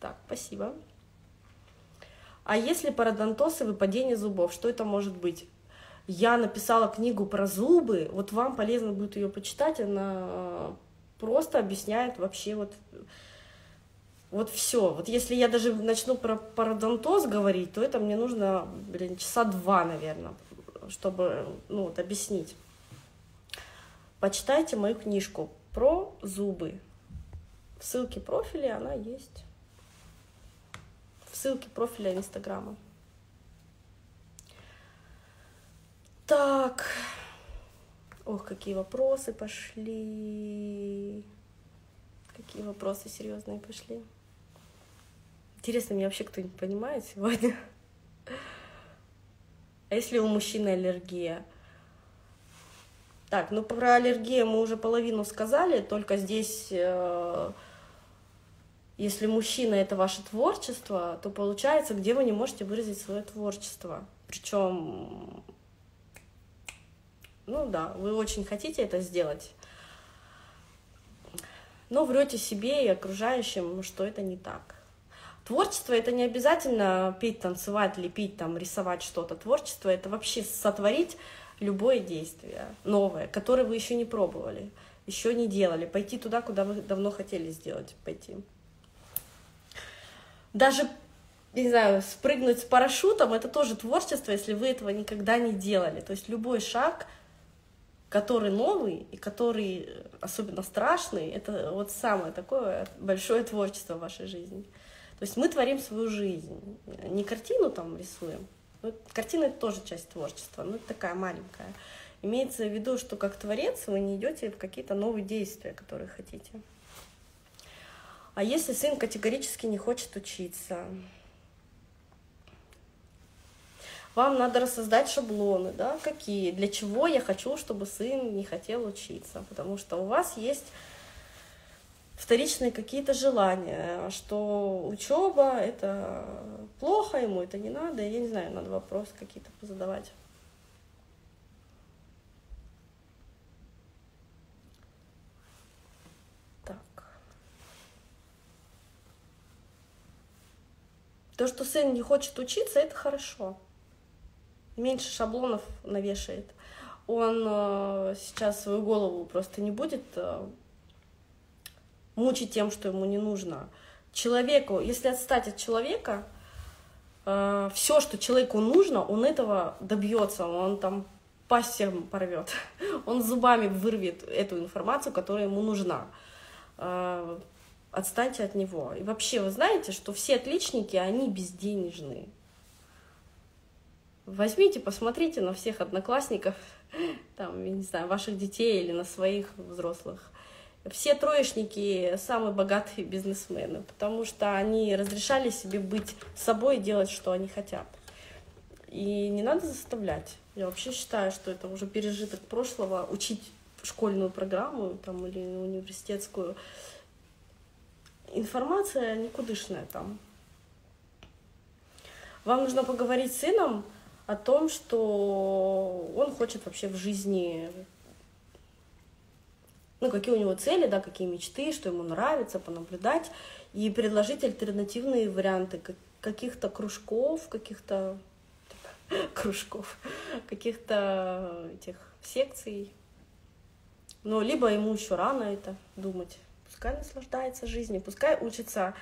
Так, спасибо. А если пародонтоз и выпадение зубов, что это может быть? Я написала книгу про зубы, вот вам полезно будет ее почитать, она просто объясняет вообще вот, вот все. Вот если я даже начну про пародонтоз говорить, то это мне нужно, блин, часа два, наверное, чтобы ну, вот, объяснить. Почитайте мою книжку про зубы. В ссылке профиля она есть ссылке профиля Инстаграма. Так. Ох, какие вопросы пошли. Какие вопросы серьезные пошли. Интересно, меня вообще кто-нибудь понимает сегодня? А если у мужчины аллергия? Так, ну про аллергию мы уже половину сказали, только здесь э, если мужчина это ваше творчество, то получается, где вы не можете выразить свое творчество. Причем, ну да, вы очень хотите это сделать, но врете себе и окружающим, что это не так. Творчество это не обязательно петь, танцевать, лепить, там, рисовать что-то. Творчество это вообще сотворить любое действие новое, которое вы еще не пробовали, еще не делали, пойти туда, куда вы давно хотели сделать, пойти даже, не знаю, спрыгнуть с парашютом, это тоже творчество, если вы этого никогда не делали. То есть любой шаг, который новый и который особенно страшный, это вот самое такое большое творчество в вашей жизни. То есть мы творим свою жизнь, не картину там рисуем. Ну, картина это тоже часть творчества, но это такая маленькая. Имеется в виду, что как творец вы не идете в какие-то новые действия, которые хотите. А если сын категорически не хочет учиться? Вам надо рассоздать шаблоны, да, какие, для чего я хочу, чтобы сын не хотел учиться, потому что у вас есть вторичные какие-то желания, что учеба это плохо, ему это не надо, я не знаю, надо вопросы какие-то позадавать. То, что сын не хочет учиться, это хорошо. Меньше шаблонов навешает. Он э, сейчас свою голову просто не будет э, мучить тем, что ему не нужно. Человеку, если отстать от человека, э, все, что человеку нужно, он этого добьется. Он там пасть порвет. Он зубами вырвет эту информацию, которая ему нужна отстаньте от него. И вообще, вы знаете, что все отличники, они безденежные. Возьмите, посмотрите на всех одноклассников, там, я не знаю, ваших детей или на своих взрослых. Все троечники самые богатые бизнесмены, потому что они разрешали себе быть собой и делать, что они хотят. И не надо заставлять. Я вообще считаю, что это уже пережиток прошлого, учить школьную программу там, или университетскую информация никудышная там. Вам нужно поговорить с сыном о том, что он хочет вообще в жизни, ну, какие у него цели, да, какие мечты, что ему нравится, понаблюдать, и предложить альтернативные варианты каких-то кружков, каких-то кружков, каких-то этих секций. Но либо ему еще рано это думать пускай наслаждается жизнью, пускай учится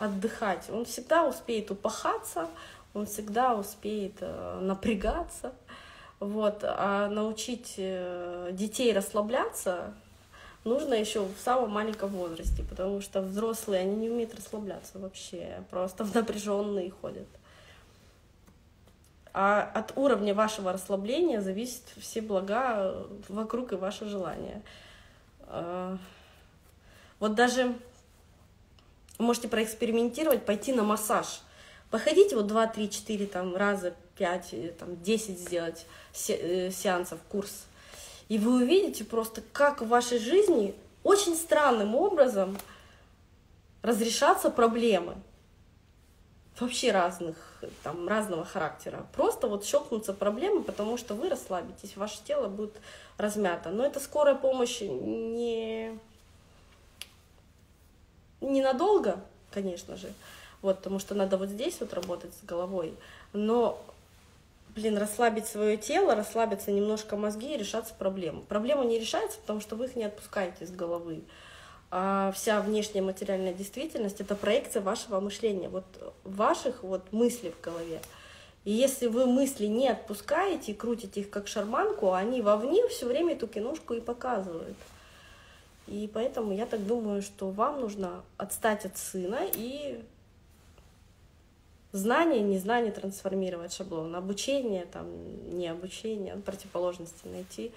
отдыхать. Он всегда успеет упахаться, он всегда успеет э, напрягаться. Вот. А научить э, детей расслабляться нужно еще в самом маленьком возрасте, потому что взрослые, они не умеют расслабляться вообще, просто в напряженные ходят. А от уровня вашего расслабления зависит все блага вокруг и ваше желание. Вот даже можете проэкспериментировать, пойти на массаж. Походите вот 2, 3, 4 там, раза, 5, э, там, 10 сделать э, сеансов, курс. И вы увидите просто, как в вашей жизни очень странным образом разрешатся проблемы. Вообще разных, там, разного характера. Просто вот щелкнутся проблемы, потому что вы расслабитесь, ваше тело будет размято. Но это скорая помощь не ненадолго, конечно же, вот, потому что надо вот здесь вот работать с головой, но блин, расслабить свое тело, расслабиться немножко мозги и решаться проблему. Проблема не решается, потому что вы их не отпускаете из головы. А вся внешняя материальная действительность — это проекция вашего мышления, вот ваших вот мыслей в голове. И если вы мысли не отпускаете и крутите их как шарманку, они вовне все время эту киношку и показывают. И поэтому я так думаю, что вам нужно отстать от сына и знание, незнание трансформировать шаблон, обучение, там, не обучение, противоположности найти.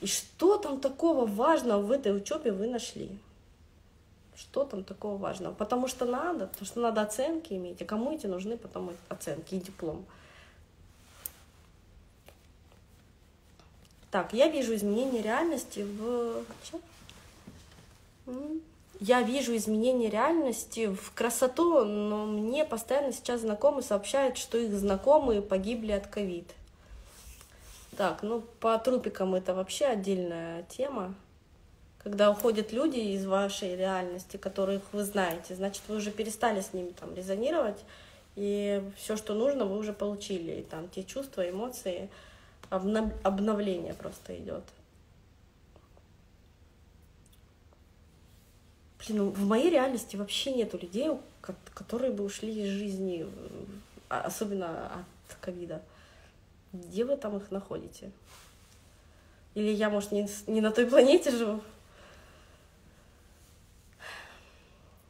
И что там такого важного в этой учебе вы нашли? Что там такого важного? Потому что надо, потому что надо оценки иметь. А кому эти нужны потом оценки и диплом? Так, я вижу изменения реальности в... Я вижу изменения реальности в красоту, но мне постоянно сейчас знакомые сообщают, что их знакомые погибли от ковид. Так, ну по трупикам это вообще отдельная тема. Когда уходят люди из вашей реальности, которых вы знаете, значит, вы уже перестали с ними там резонировать, и все, что нужно, вы уже получили. И там те чувства, эмоции, обновление просто идет. Блин, ну в моей реальности вообще нету людей, которые бы ушли из жизни, а, особенно от ковида. Где вы там их находите? Или я, может, не, не на той планете живу?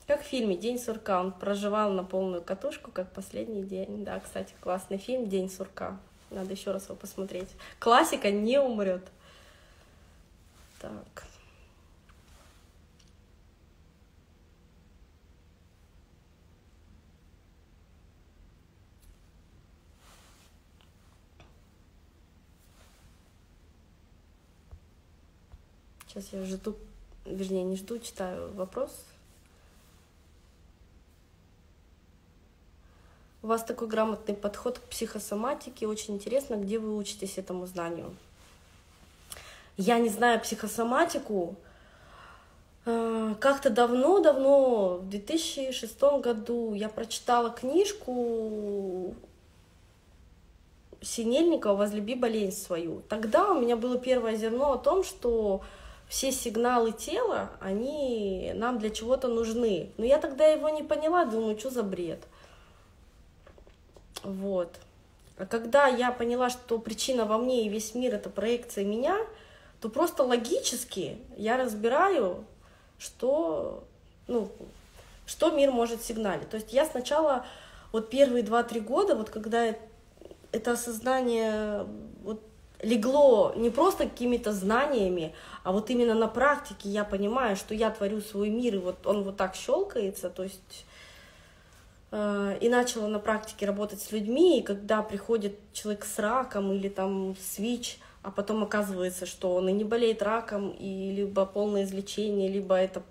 Как в фильме «День сурка». Он проживал на полную катушку, как последний день. Да, кстати, классный фильм «День сурка». Надо еще раз его посмотреть. Классика не умрет. Так. Сейчас я жду, вернее, не жду, читаю вопрос. У вас такой грамотный подход к психосоматике. Очень интересно, где вы учитесь этому знанию. Я не знаю психосоматику. Э, как-то давно-давно, в 2006 году, я прочитала книжку Синельникова «Возлюби болезнь свою». Тогда у меня было первое зерно о том, что все сигналы тела, они нам для чего-то нужны. Но я тогда его не поняла, думаю, что за бред. Вот. А когда я поняла, что причина во мне и весь мир это проекция меня, то просто логически я разбираю, что, ну, что мир может сигналить. То есть я сначала, вот первые два-три года, вот когда это осознание вот легло не просто какими-то знаниями, а вот именно на практике я понимаю, что я творю свой мир, и вот он вот так щелкается, то есть э, и начала на практике работать с людьми, и когда приходит человек с раком или там с ВИЧ, а потом оказывается, что он и не болеет раком, и либо полное излечение, либо это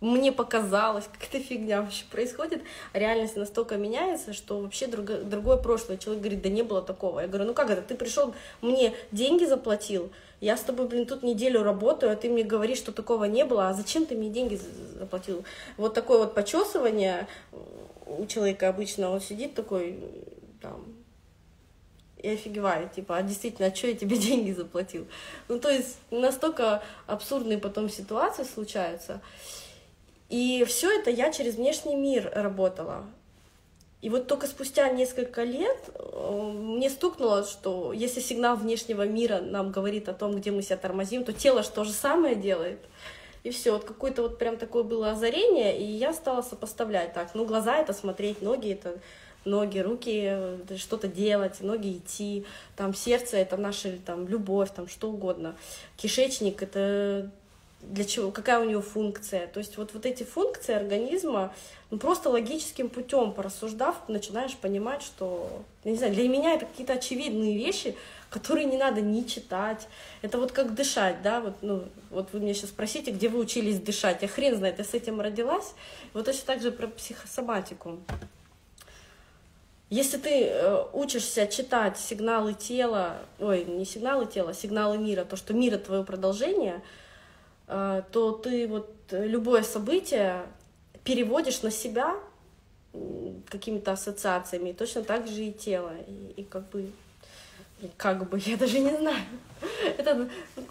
мне показалось, как эта фигня вообще происходит, реальность настолько меняется, что вообще друго, другое прошлое. Человек говорит, да не было такого. Я говорю, ну как это, ты пришел, мне деньги заплатил, я с тобой, блин, тут неделю работаю, а ты мне говоришь, что такого не было, а зачем ты мне деньги заплатил? Вот такое вот почесывание у человека обычно, он сидит такой, там, и офигевает, типа, а действительно, а что я тебе деньги заплатил? Ну, то есть настолько абсурдные потом ситуации случаются. И все это я через внешний мир работала. И вот только спустя несколько лет э, мне стукнуло, что если сигнал внешнего мира нам говорит о том, где мы себя тормозим, то тело же то же самое делает. И все, вот какое-то вот прям такое было озарение, и я стала сопоставлять. Так, ну глаза это смотреть, ноги это ноги, руки что-то делать, ноги идти, там сердце это наша там любовь, там что угодно, кишечник это для чего, какая у него функция. То есть вот, вот эти функции организма, ну, просто логическим путем порассуждав, начинаешь понимать, что, я не знаю, для меня это какие-то очевидные вещи, которые не надо ни читать. Это вот как дышать, да, вот, ну, вот вы меня сейчас спросите, где вы учились дышать. Я хрен знает, я с этим родилась. Вот точно так же про психосоматику. Если ты э, учишься читать сигналы тела, ой, не сигналы тела, а сигналы мира, то, что мир — это твое продолжение — то ты вот любое событие переводишь на себя, какими-то ассоциациями, и точно так же и тело. И, и как бы, как бы, я даже не знаю. Это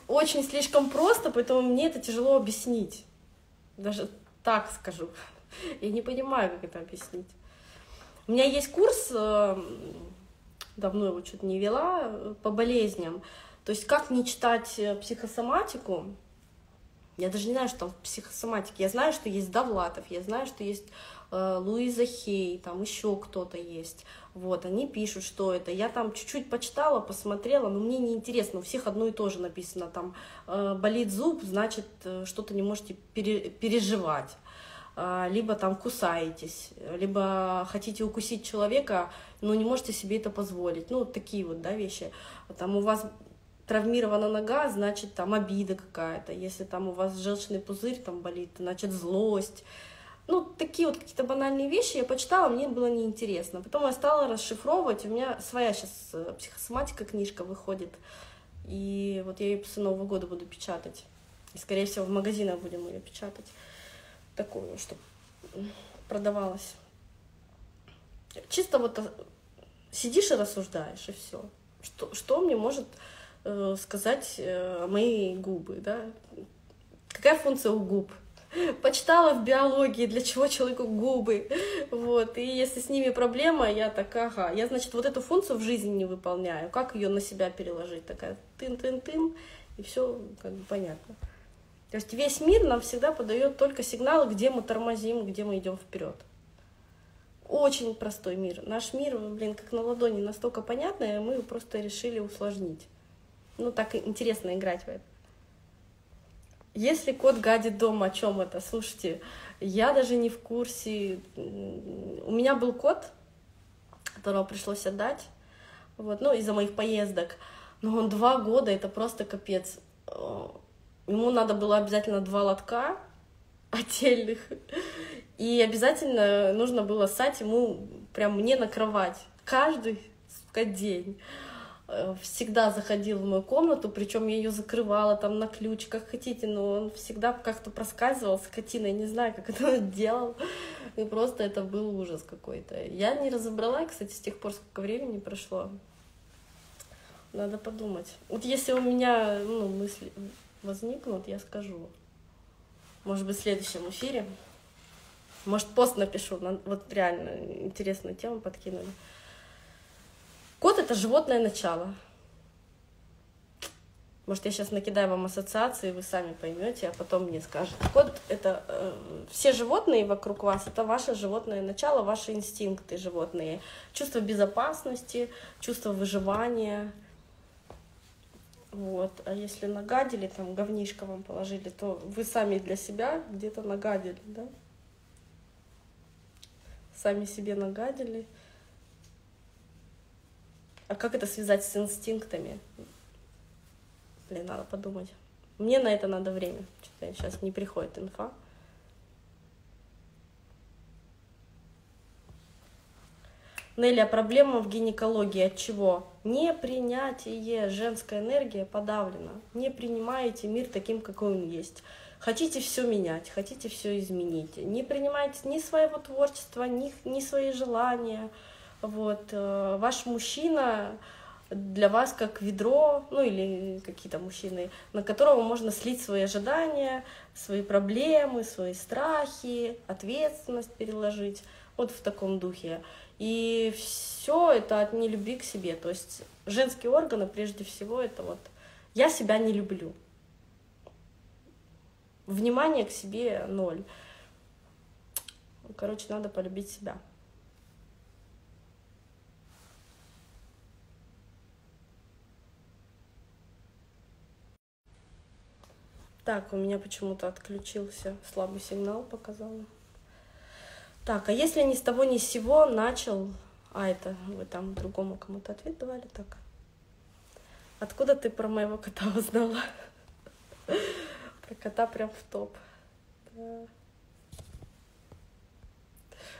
очень слишком просто, поэтому мне это тяжело объяснить. Даже так скажу. Я не понимаю, как это объяснить. У меня есть курс, э, давно его что-то не вела, э, по болезням. То есть как не читать э, психосоматику, я даже не знаю, что там в психосоматике. Я знаю, что есть Давлатов, я знаю, что есть э, Луиза Хей, там еще кто-то есть. Вот, они пишут, что это. Я там чуть-чуть почитала, посмотрела, но мне не интересно. У всех одно и то же написано. Там э, болит зуб, значит, э, что-то не можете пере, переживать. Э, либо там кусаетесь, либо хотите укусить человека, но не можете себе это позволить. Ну, такие вот, да, вещи. Там у вас травмирована нога, значит, там обида какая-то. Если там у вас желчный пузырь там болит, значит, злость. Ну, такие вот какие-то банальные вещи я почитала, мне было неинтересно. Потом я стала расшифровывать, у меня своя сейчас э, психосоматика книжка выходит, и вот я ее после Нового года буду печатать. И, скорее всего, в магазинах будем ее печатать. Такую, чтобы продавалась. Чисто вот э, сидишь и рассуждаешь, и все. Что, что мне может э, сказать э, мои губы, да? Какая функция у губ? Почитала в биологии, для чего человеку губы, вот, и если с ними проблема, я так, ага, я, значит, вот эту функцию в жизни не выполняю, как ее на себя переложить, такая тын-тын-тын, и все как бы понятно. То есть весь мир нам всегда подает только сигналы, где мы тормозим, где мы идем вперед. Очень простой мир. Наш мир, блин, как на ладони, настолько понятный, мы просто решили усложнить. Ну, так интересно играть в это. Если кот гадит дома, о чем это? Слушайте, я даже не в курсе. У меня был кот, которого пришлось отдать, вот, ну, из-за моих поездок. Но он два года, это просто капец. Ему надо было обязательно два лотка отдельных. И обязательно нужно было ссать ему прям мне на кровать. Каждый сука, день. Э, всегда заходил в мою комнату, причем я ее закрывала там на ключ, как хотите, но он всегда как-то проскальзывал, скотина, я не знаю, как это он делал, и просто это был ужас какой-то. Я не разобрала, кстати, с тех пор, сколько времени прошло. Надо подумать. Вот если у меня ну, мысли возникнут, я скажу. Может быть, в следующем эфире. Может, пост напишу. Вот реально интересную тему подкинули. Кот — это животное начало. Может, я сейчас накидаю вам ассоциации, вы сами поймете, а потом мне скажете. Кот — это э, все животные вокруг вас, это ваше животное начало, ваши инстинкты животные. Чувство безопасности, чувство выживания. Вот. А если нагадили, там, говнишко вам положили, то вы сами для себя где-то нагадили, да? Сами себе нагадили. А как это связать с инстинктами? Блин, надо подумать. Мне на это надо время. Что-то сейчас не приходит инфа. Нелли, а проблема в гинекологии от чего? Непринятие. Женская энергия подавлена. Не принимаете мир таким, какой он есть. Хотите все менять, хотите все изменить. Не принимаете ни своего творчества, ни, ни свои желания. Вот, э, ваш мужчина для вас как ведро, ну или какие-то мужчины, на которого можно слить свои ожидания, свои проблемы, свои страхи, ответственность переложить, вот в таком духе. И все это от нелюбви к себе. То есть женские органы, прежде всего, это вот я себя не люблю. Внимание к себе ноль. Короче, надо полюбить себя. Так, у меня почему-то отключился слабый сигнал, показала. Так, а если ни с того ни с сего начал... А, это вы там другому кому-то ответ давали, так. Откуда ты про моего кота узнала? Про кота прям в топ.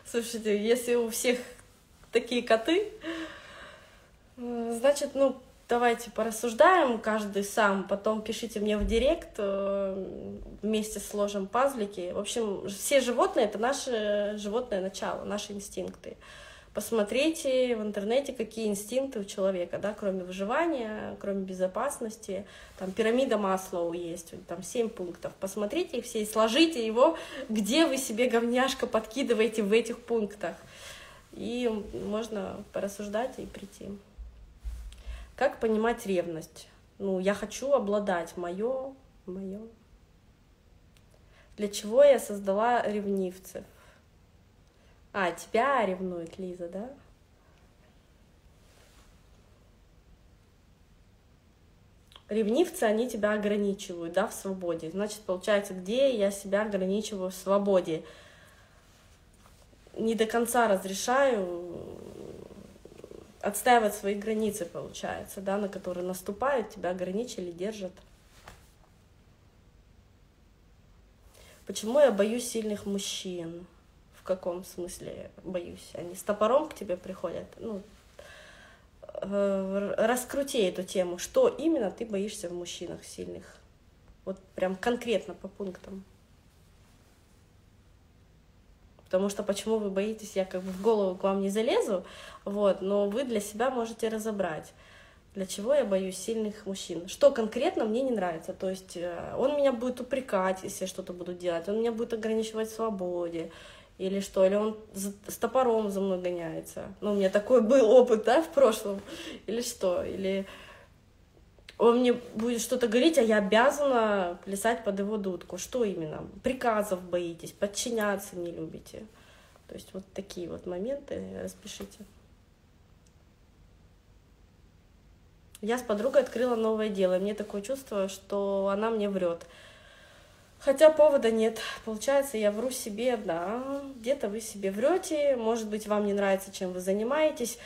Слушайте, если у всех такие коты, значит, ну, давайте порассуждаем, каждый сам, потом пишите мне в директ, э, вместе сложим пазлики. В общем, все животные — это наше животное начало, наши инстинкты. Посмотрите в интернете, какие инстинкты у человека, да, кроме выживания, кроме безопасности. Там пирамида Маслоу есть, там семь пунктов. Посмотрите их все и сложите его, где вы себе говняшка подкидываете в этих пунктах. И можно порассуждать и прийти. Как понимать ревность? Ну, я хочу обладать, мое, мое. Для чего я создала ревнивцев? А, тебя ревнует Лиза, да? Ревнивцы, они тебя ограничивают, да, в свободе. Значит, получается, где я себя ограничиваю в свободе? Не до конца разрешаю отстаивать свои границы, получается, да, на которые наступают, тебя ограничили, держат. Почему я боюсь сильных мужчин? каком смысле боюсь? Они с топором к тебе приходят? Ну, э, раскрути эту тему. Что именно ты боишься в мужчинах сильных? Вот прям конкретно по пунктам. Потому что почему вы боитесь, я как бы в голову к вам не залезу, вот, но вы для себя можете разобрать для чего я боюсь сильных мужчин. Что конкретно мне не нравится. То есть э, он меня будет упрекать, если я что-то буду делать, он меня будет ограничивать в свободе, или что, или он с топором за мной гоняется. Ну, у меня такой был опыт, да, в прошлом, или что, или он мне будет что-то говорить, а я обязана плясать под его дудку. Что именно? Приказов боитесь, подчиняться не любите. То есть вот такие вот моменты распишите. Я с подругой открыла новое дело. Мне такое чувство, что она мне врет. Хотя повода нет. Получается, я вру себе, да, где-то вы себе врете, может быть, вам не нравится, чем вы занимаетесь.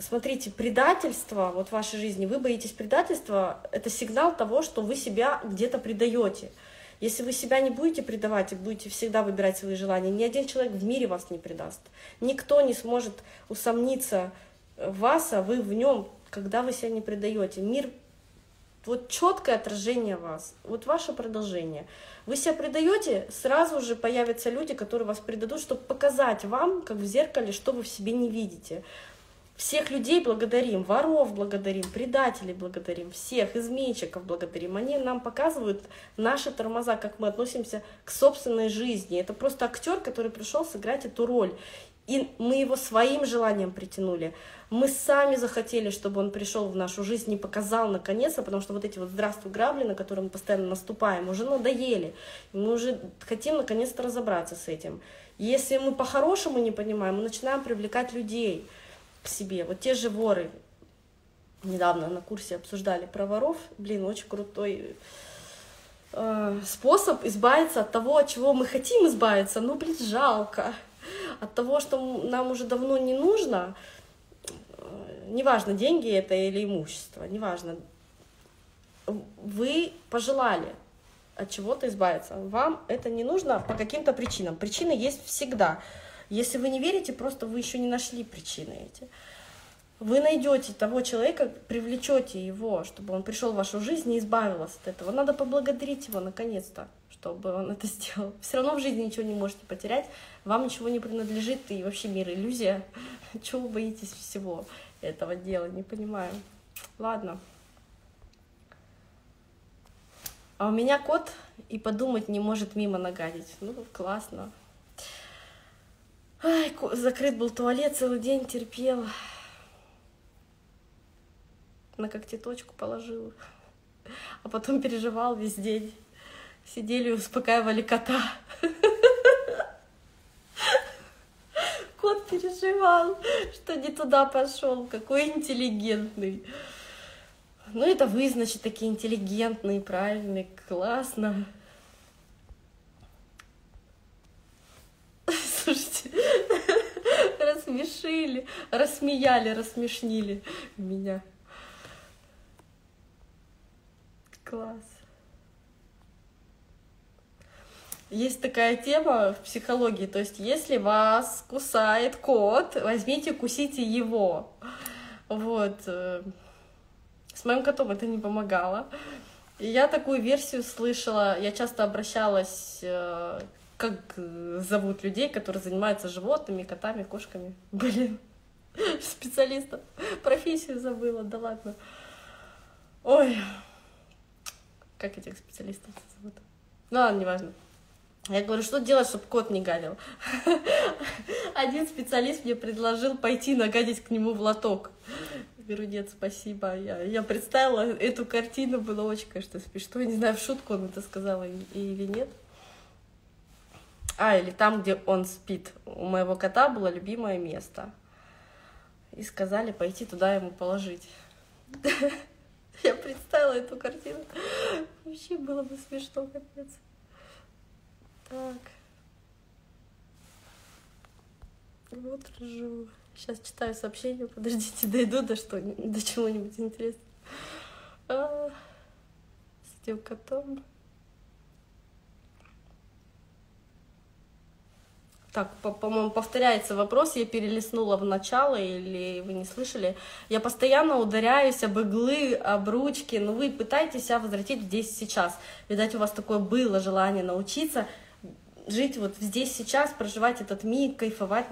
Смотрите, предательство вот в вашей жизни, вы боитесь предательства, это сигнал того, что вы себя где-то предаете. Если вы себя не будете предавать и будете всегда выбирать свои желания, ни один человек в мире вас не предаст. Никто не сможет усомниться в вас, а вы в нем, когда вы себя не предаете. Мир вот четкое отражение вас, вот ваше продолжение. Вы себя предаете, сразу же появятся люди, которые вас предадут, чтобы показать вам, как в зеркале, что вы в себе не видите. Всех людей благодарим, воров благодарим, предателей благодарим, всех изменщиков благодарим. Они нам показывают наши тормоза, как мы относимся к собственной жизни. Это просто актер, который пришел сыграть эту роль. И мы его своим желанием притянули. Мы сами захотели, чтобы он пришел в нашу жизнь и показал наконец-то, потому что вот эти вот «здравствуй, грабли», на которые мы постоянно наступаем, уже надоели. Мы уже хотим наконец-то разобраться с этим. Если мы по-хорошему не понимаем, мы начинаем привлекать людей к себе. Вот те же воры. Недавно на курсе обсуждали про воров. Блин, очень крутой э, способ избавиться от того, от чего мы хотим избавиться. Ну, блин, жалко от того, что нам уже давно не нужно, э, неважно, деньги это или имущество, неважно, вы пожелали от чего-то избавиться. Вам это не нужно по каким-то причинам. Причины есть всегда. Если вы не верите, просто вы еще не нашли причины эти. Вы найдете того человека, привлечете его, чтобы он пришел в вашу жизнь и избавился от этого. Надо поблагодарить его наконец-то чтобы он это сделал. Все равно в жизни ничего не можете потерять, вам ничего не принадлежит, и вообще мир иллюзия. Чего вы боитесь всего этого дела, не понимаю. Ладно. А у меня кот и подумать не может мимо нагадить. Ну, классно. Ай, закрыт был туалет, целый день терпел. На когтеточку положил. А потом переживал весь день сидели и успокаивали кота. Кот переживал, что не туда пошел, какой интеллигентный. Ну, это вы, значит, такие интеллигентные, правильные, классно. Слушайте, рассмешили, рассмеяли, рассмешнили меня. Класс. Есть такая тема в психологии, то есть если вас кусает кот, возьмите, кусите его. Вот. Э, С моим котом это не помогало. И я такую версию слышала, я часто обращалась, э, как зовут людей, которые занимаются животными, котами, кошками. Блин, специалистов. Профессию забыла, да ладно. Ой, как этих специалистов зовут? Ну ладно, неважно. Я говорю, что делать, чтобы кот не гадил? Один специалист мне предложил пойти нагадить к нему в лоток. Говорю, нет, спасибо. Я, я представила эту картину, было очень, конечно, смешно. Я не знаю, в шутку он это сказал или нет. А, или там, где он спит. У моего кота было любимое место. И сказали пойти туда ему положить. Я представила эту картину. Вообще было бы смешно, капец. Так. Вот ржу. Сейчас читаю сообщение. Подождите, дойду до что до чего-нибудь интересного. А, с этим котом. Так, по-моему, повторяется вопрос, я перелистнула в начало, или вы не слышали. Я постоянно ударяюсь об иглы, об ручки, но вы пытаетесь себя возвратить здесь сейчас. Видать, у вас такое было желание научиться жить вот здесь сейчас, проживать этот миг, кайфовать.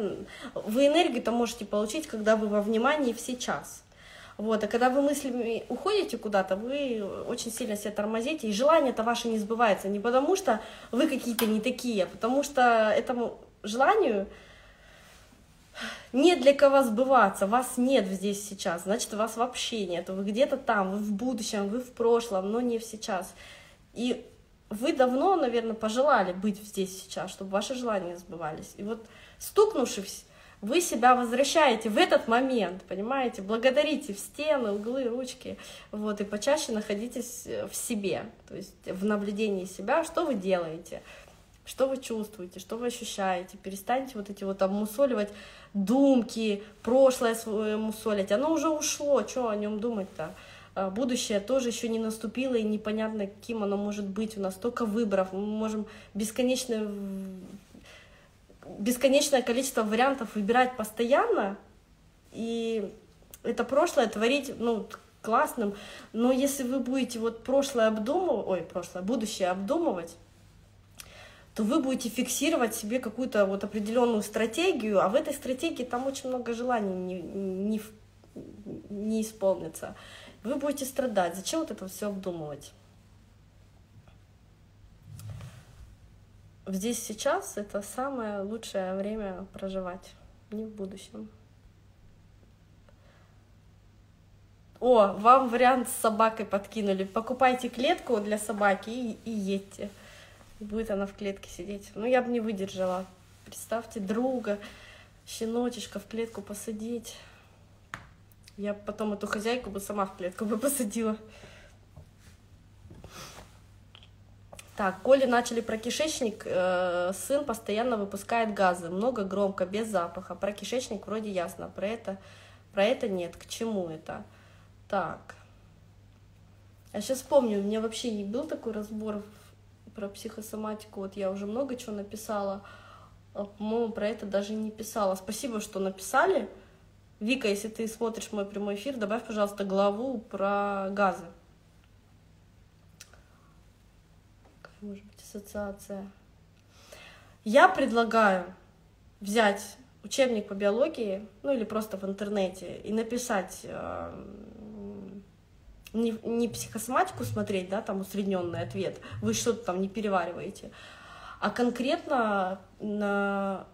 Вы энергию-то можете получить, когда вы во внимании в сейчас. Вот, а когда вы мыслями уходите куда-то, вы очень сильно себя тормозите, и желание-то ваше не сбывается. Не потому что вы какие-то не такие, а потому что этому желанию нет для кого сбываться, вас нет здесь сейчас, значит, вас вообще нет. Вы где-то там, вы в будущем, вы в прошлом, но не в сейчас. И вы давно, наверное, пожелали быть здесь сейчас, чтобы ваши желания сбывались. И вот стукнувшись, вы себя возвращаете в этот момент, понимаете, благодарите в стены, углы, ручки, вот, и почаще находитесь в себе, то есть в наблюдении себя, что вы делаете, что вы чувствуете, что вы ощущаете, перестаньте вот эти вот обмусоливать думки, прошлое свое мусолить, оно уже ушло, что о нем думать-то, а, будущее тоже еще не наступило, и непонятно, каким оно может быть. У нас столько выборов, мы можем бесконечное, бесконечное количество вариантов выбирать постоянно, и это прошлое творить, ну, классным, но если вы будете вот прошлое обдумывать, ой, прошлое, будущее обдумывать, то вы будете фиксировать себе какую-то вот определенную стратегию, а в этой стратегии там очень много желаний не, не, не исполнится вы будете страдать. Зачем вот это все обдумывать? Здесь сейчас это самое лучшее время проживать, не в будущем. О, вам вариант с собакой подкинули. Покупайте клетку для собаки и, и едьте. Будет она в клетке сидеть. Ну, я бы не выдержала. Представьте друга, щеночечка в клетку посадить. Я потом эту хозяйку бы сама в клетку бы посадила. Так, Коли начали про кишечник, э, сын постоянно выпускает газы, много, громко, без запаха. Про кишечник вроде ясно, про это, про это нет. К чему это? Так. Я сейчас помню, у меня вообще не был такой разбор про психосоматику. Вот я уже много чего написала. А, по-моему, про это даже не писала. Спасибо, что написали. Вика, если ты смотришь мой прямой эфир, добавь, пожалуйста, главу про газы. Какая может быть ассоциация? Я предлагаю взять учебник по биологии, ну или просто в интернете, и написать э, не, не психосоматику смотреть, да, там усредненный ответ, вы что-то там не перевариваете, а конкретно на,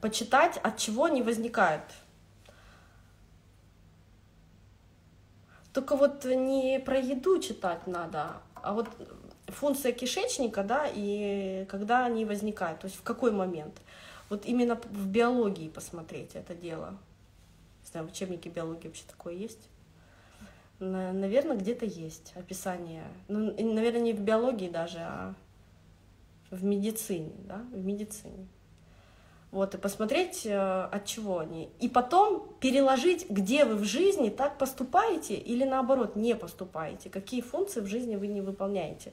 почитать, от чего они возникают. Только вот не про еду читать надо, а вот функция кишечника, да, и когда они возникают, то есть в какой момент. Вот именно в биологии посмотреть это дело. Не знаю, в учебнике биологии вообще такое есть? Наверное, где-то есть описание. Ну, наверное, не в биологии даже, а в медицине, да, в медицине. Вот, и посмотреть, э, от чего они. И потом переложить, где вы в жизни так поступаете или наоборот не поступаете, какие функции в жизни вы не выполняете.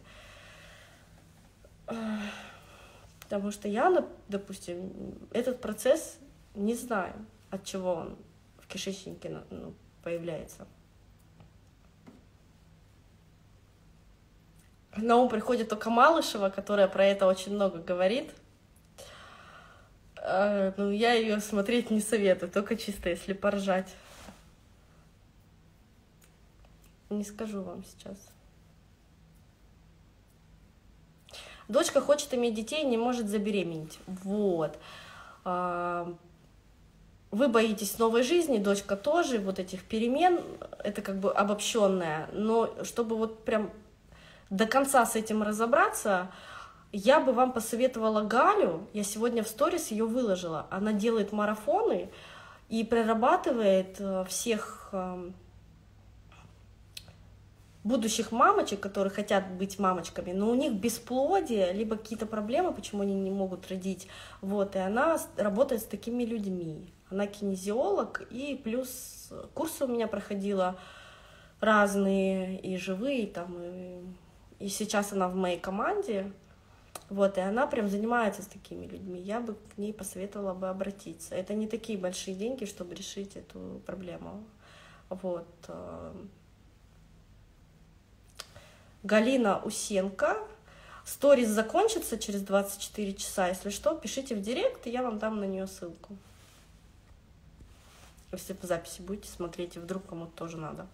Потому что я, допустим, этот процесс не знаю, от чего он в кишечнике ну, появляется. На ум приходит только Малышева, которая про это очень много говорит. А, ну, я ее смотреть не советую, только чисто если поржать. Не скажу вам сейчас. Дочка хочет иметь детей, не может забеременеть. Вот. А, вы боитесь новой жизни, дочка тоже, вот этих перемен, это как бы обобщенное, но чтобы вот прям до конца с этим разобраться, я бы вам посоветовала Галю, я сегодня в сторис ее выложила, она делает марафоны и прорабатывает э, всех эм, будущих мамочек, которые хотят быть мамочками, но у них бесплодие, либо какие-то проблемы, почему они не могут родить. Вот, и она работает с такими людьми. Она кинезиолог, и плюс курсы у меня проходила разные, и живые, там, и, и сейчас она в моей команде. Вот, и она прям занимается с такими людьми. Я бы к ней посоветовала бы обратиться. Это не такие большие деньги, чтобы решить эту проблему. Вот. Э, Галина Усенко. Сторис закончится через 24 часа. Если что, пишите в директ, и я вам дам на нее ссылку. Если по записи будете смотреть, и вдруг кому-то тоже надо.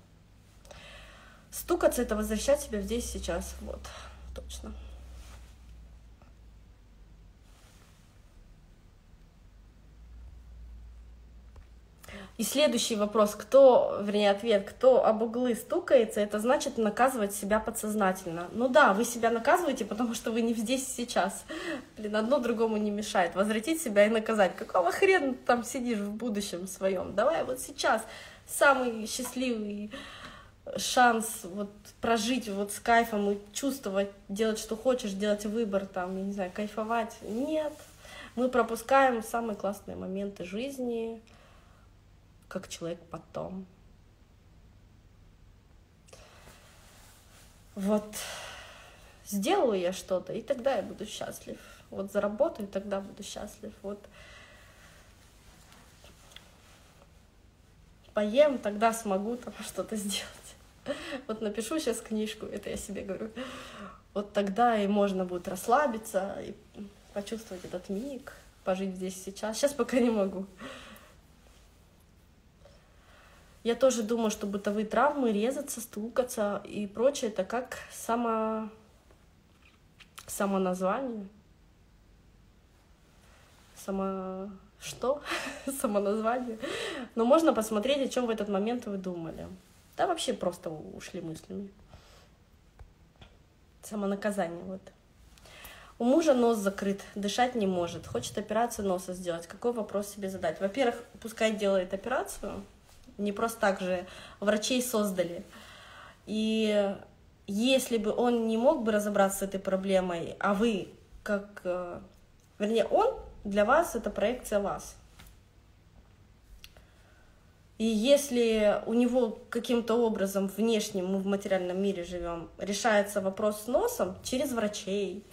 Стукаться — это возвращать себя здесь сейчас. Вот, точно. И следующий вопрос, кто, вернее, ответ, кто об углы стукается, это значит наказывать себя подсознательно. Ну да, вы себя наказываете, потому что вы не здесь сейчас. Блин, одно другому не мешает. Возвратить себя и наказать. Какого хрена ты там сидишь в будущем своем? Давай вот сейчас самый счастливый шанс вот прожить вот с кайфом и чувствовать, делать, что хочешь, делать выбор, там, я не знаю, кайфовать. Нет, мы пропускаем самые классные моменты жизни, как человек потом. Вот сделаю я что-то, и тогда я буду счастлив. Вот заработаю, тогда буду счастлив. Вот поем, тогда смогу там что-то сделать. Вот напишу сейчас книжку, это я себе говорю. Вот тогда и можно будет расслабиться и почувствовать этот миг, пожить здесь сейчас. Сейчас пока не могу. Я тоже думаю, что бытовые травмы, резаться, стукаться и прочее, это как само... самоназвание. Само... Что? Самоназвание. Но можно посмотреть, о чем в этот момент вы думали. Да вообще просто ушли мыслями. Самонаказание, вот. У мужа нос закрыт, дышать не может, хочет операцию носа сделать. Какой вопрос себе задать? Во-первых, пускай делает операцию, не просто так же врачей создали. И если бы он не мог бы разобраться с этой проблемой, а вы как... Э, вернее, он для вас — это проекция вас. И если у него каким-то образом внешним, мы в материальном мире живем, решается вопрос с носом через врачей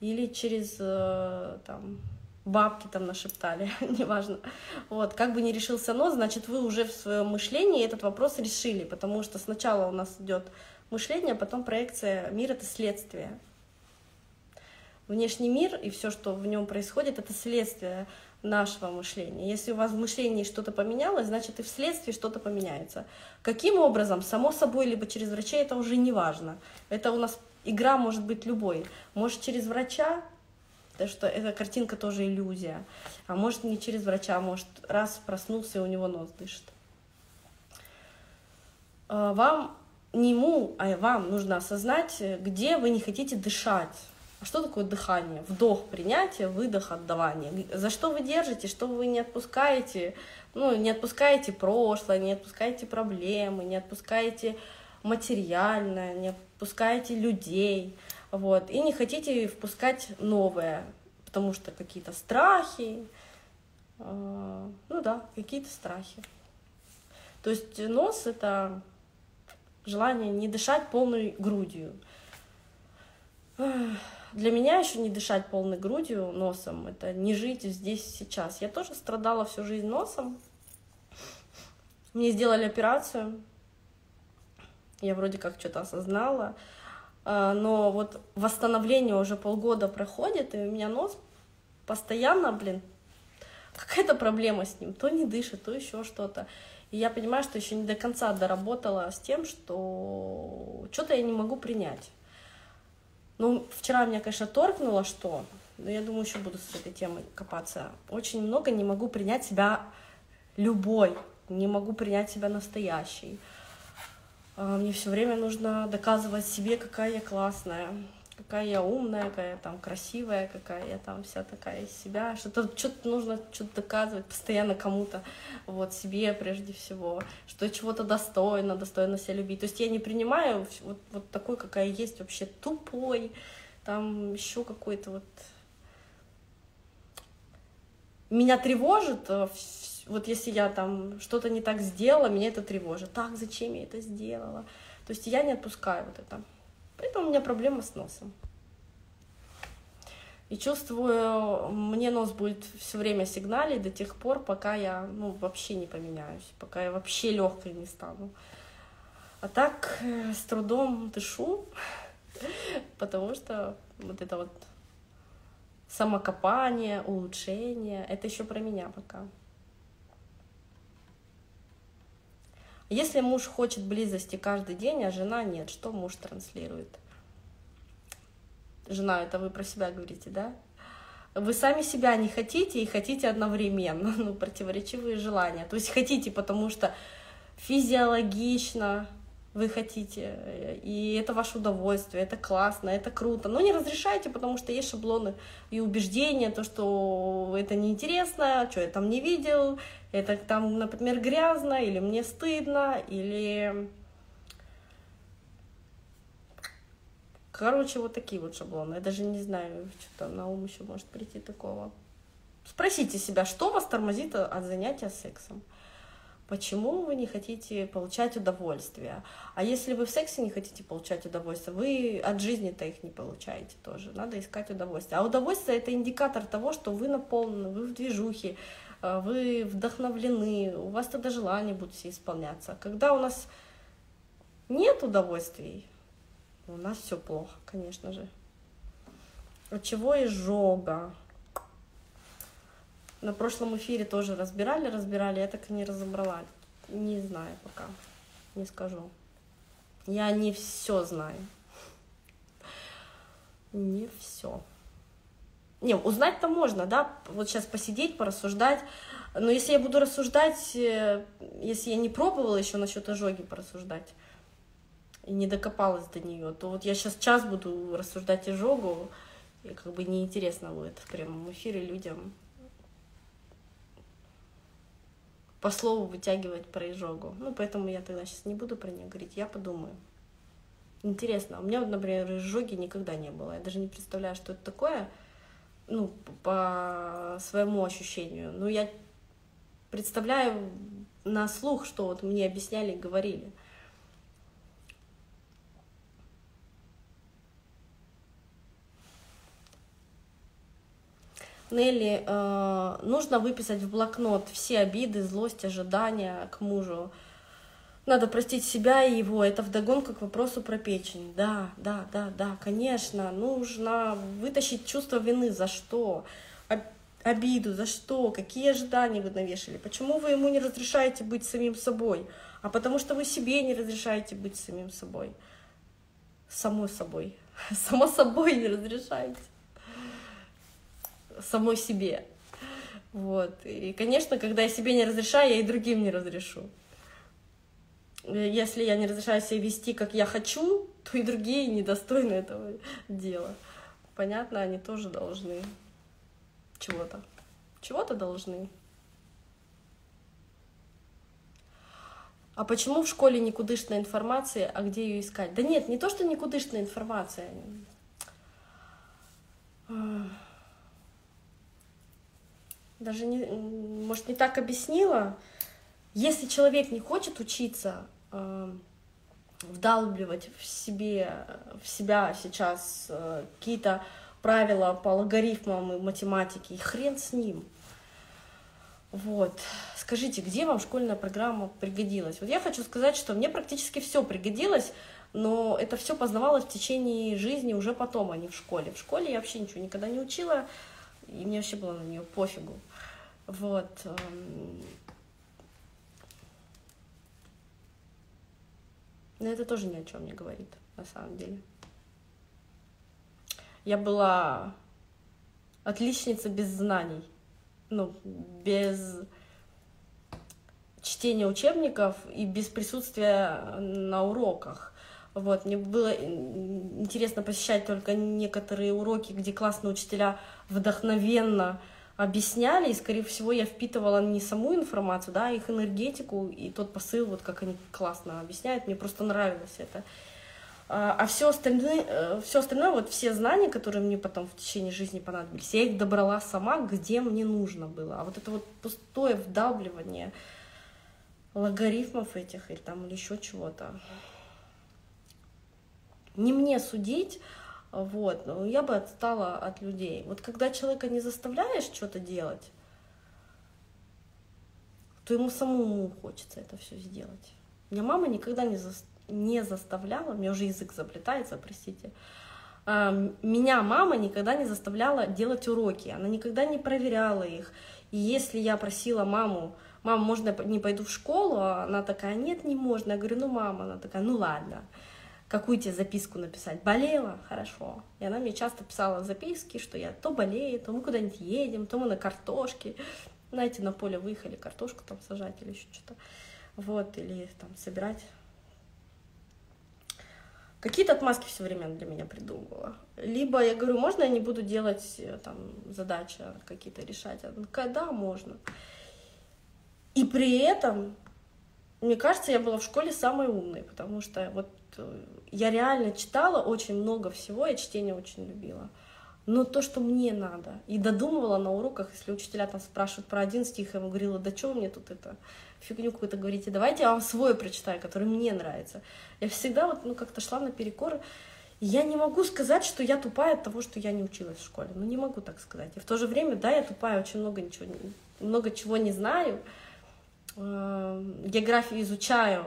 или через э, там, бабки там нашептали, неважно. Вот, как бы не решился нос, значит, вы уже в своем мышлении этот вопрос решили, потому что сначала у нас идет мышление, а потом проекция. Мир — это следствие. Внешний мир и все, что в нем происходит, это следствие нашего мышления. Если у вас в мышлении что-то поменялось, значит и в следствии что-то поменяется. Каким образом? Само собой, либо через врачей, это уже не важно. Это у нас игра может быть любой. Может через врача, Потому что эта картинка тоже иллюзия. А может не через врача, а может раз проснулся и у него нос дышит. А, вам, не ему, а вам нужно осознать, где вы не хотите дышать. А что такое дыхание? Вдох, принятие, выдох, отдавание. За что вы держите, что вы не отпускаете? Ну, не отпускаете прошлое, не отпускаете проблемы, не отпускаете материальное, не отпускаете людей. Вот, и не хотите впускать новое, потому что какие-то страхи, э, ну да, какие-то страхи. То есть нос — это желание не дышать полной грудью. Для меня еще не дышать полной грудью, носом, это не жить здесь сейчас. Я тоже страдала всю жизнь носом. Мне сделали операцию. Я вроде как что-то осознала. а, но вот восстановление уже полгода проходит, и у меня нос постоянно, блин, какая-то проблема с ним, то не дышит, то еще что-то. И я понимаю, что еще не до конца доработала с тем, что что-то я не могу принять. Ну, вчера меня, конечно, торкнуло, что, но я думаю, еще буду с этой темой копаться. Очень много не могу принять себя любой, не могу принять себя настоящей. А, мне все время нужно доказывать себе, какая я классная, какая я умная, какая я там красивая, какая я там вся такая из себя. Что-то что нужно что-то доказывать постоянно кому-то, вот себе прежде всего, что чего-то достойно, достойно себя любить. То есть я не принимаю вот, вот такой, какая есть, вообще тупой, там еще какой-то вот... Меня тревожит э, вот если я там что-то не так сделала, меня это тревожит. Так, зачем я это сделала? То есть я не отпускаю вот это. Поэтому у меня проблема с носом. И чувствую, мне нос будет все время сигналить до тех пор, пока я ну, вообще не поменяюсь, пока я вообще легкой не стану. А так э, с трудом дышу, потому что вот это вот самокопание, улучшение, это еще про меня пока. Если муж хочет близости каждый день, а жена нет, что муж транслирует? Жена, это вы про себя говорите, да? Вы сами себя не хотите и хотите одновременно, ну, противоречивые желания. То есть хотите, потому что физиологично, вы хотите, и это ваше удовольствие, это классно, это круто, но не разрешайте, потому что есть шаблоны и убеждения, то, что это неинтересно, что я там не видел, это там, например, грязно, или мне стыдно, или... Короче, вот такие вот шаблоны. Я даже не знаю, что там на ум еще может прийти такого. Спросите себя, что вас тормозит от занятия сексом? Почему вы не хотите получать удовольствие? А если вы в сексе не хотите получать удовольствие, вы от жизни-то их не получаете тоже. Надо искать удовольствие. А удовольствие это индикатор того, что вы наполнены, вы в движухе, э, вы вдохновлены, у вас тогда желания будут все исполняться. Когда у нас нет удовольствий, у нас все плохо, конечно же. От чего изжога? На прошлом эфире тоже разбирали, разбирали, я так и не разобрала. Не знаю пока, не скажу. Я не все знаю. Не все. Не, узнать-то можно, да, вот сейчас посидеть, порассуждать. Но если я буду рассуждать, э, если я не пробовала еще насчет ожоги порассуждать и не докопалась до нее, то вот я сейчас час буду рассуждать ожогу, и как бы неинтересно будет в прямом эфире людям по слову вытягивать про изжогу. Ну, поэтому я тогда сейчас не буду про нее говорить, я подумаю. Интересно, у меня, например, изжоги никогда не было. Я даже не представляю, что это такое, ну, по своему ощущению. Но я представляю на слух, что вот мне объясняли, говорили. Нелли, э, нужно выписать в блокнот все обиды, злость, ожидания к мужу. Надо простить себя и его. Это вдогонку к вопросу про печень. Да, да, да, да, конечно. Нужно вытащить чувство вины. За что? Обиду. За что? Какие ожидания вы навешали? Почему вы ему не разрешаете быть самим собой? А потому что вы себе не разрешаете быть самим собой. Самой собой. Само собой не разрешаете самой себе. Вот. И, конечно, когда я себе не разрешаю, я и другим не разрешу. Если я не разрешаю себя вести, как я хочу, то и другие недостойны этого дела. Понятно, они тоже должны чего-то. Чего-то должны. А почему в школе никудышная информация, а где ее искать? Да нет, не то, что никудышная информация даже не, может, не так объяснила. Если человек не хочет учиться э, вдалбливать в себе, в себя сейчас э, какие-то правила по логарифмам и математике, и хрен с ним. Вот. Скажите, где вам школьная программа пригодилась? Вот я хочу сказать, что мне практически все пригодилось, но это все познавалось в течение жизни уже потом, а не в школе. В школе я вообще ничего никогда не учила, и мне вообще было на нее пофигу. Вот. Эм. Но это тоже ни о чем не говорит, на самом деле. Я была отличница без знаний, ну, без чтения учебников и без присутствия на уроках. Вот, мне было интересно посещать только некоторые уроки, где классные учителя вдохновенно объясняли, и, скорее всего, я впитывала не саму информацию, да, а их энергетику и тот посыл, вот как они классно объясняют, мне просто нравилось это. А, а все остальное, э, все остальное, вот все знания, которые мне потом в течение жизни понадобились, я их добрала сама, где мне нужно было. А вот это вот пустое вдавливание логарифмов этих или там или еще чего-то, не мне судить, вот, но я бы отстала от людей. Вот когда человека не заставляешь что-то делать, то ему самому хочется это все сделать. Меня мама никогда не, за, не заставляла, у меня уже язык заплетается, простите, меня мама никогда не заставляла делать уроки, она никогда не проверяла их. И если я просила маму, мама, можно я не пойду в школу? А она такая, нет, не можно. Я говорю, ну, мама, она такая, ну, ладно какую тебе записку написать. Болела? Хорошо. И она мне часто писала записки, что я то болею, то мы куда-нибудь едем, то мы на картошке. Знаете, на поле выехали, картошку там сажать или еще что-то. Вот, или там собирать. Какие-то отмазки все время для меня придумывала. Либо я говорю, можно я не буду делать э, там задачи какие-то решать? Она такая, да, можно. И при этом, мне кажется, я была в школе самой умной, потому что вот я реально читала очень много всего, я чтение очень любила. Но то, что мне надо. И додумывала на уроках, если учителя там спрашивают про один стих, я ему говорила, да что мне тут это фигню какую-то говорите, давайте я вам свой прочитаю, который мне нравится. Я всегда вот, ну, как-то шла на перекор. Я не могу сказать, что я тупая от того, что я не училась в школе. Ну, не могу так сказать. И в то же время, да, я тупая, очень много, ничего, много чего не знаю. Эм, географию изучаю,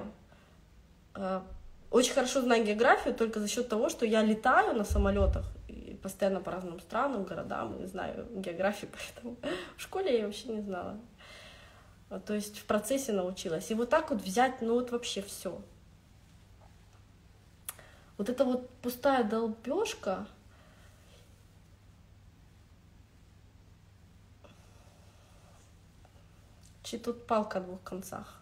э, очень хорошо знаю географию только за счет того, что я летаю на самолетах и постоянно по разным странам, городам, и знаю географию, поэтому в школе я вообще не знала. То есть в процессе научилась. И вот так вот взять, ну вот вообще все. Вот эта вот пустая долбежка, чи тут палка о двух концах.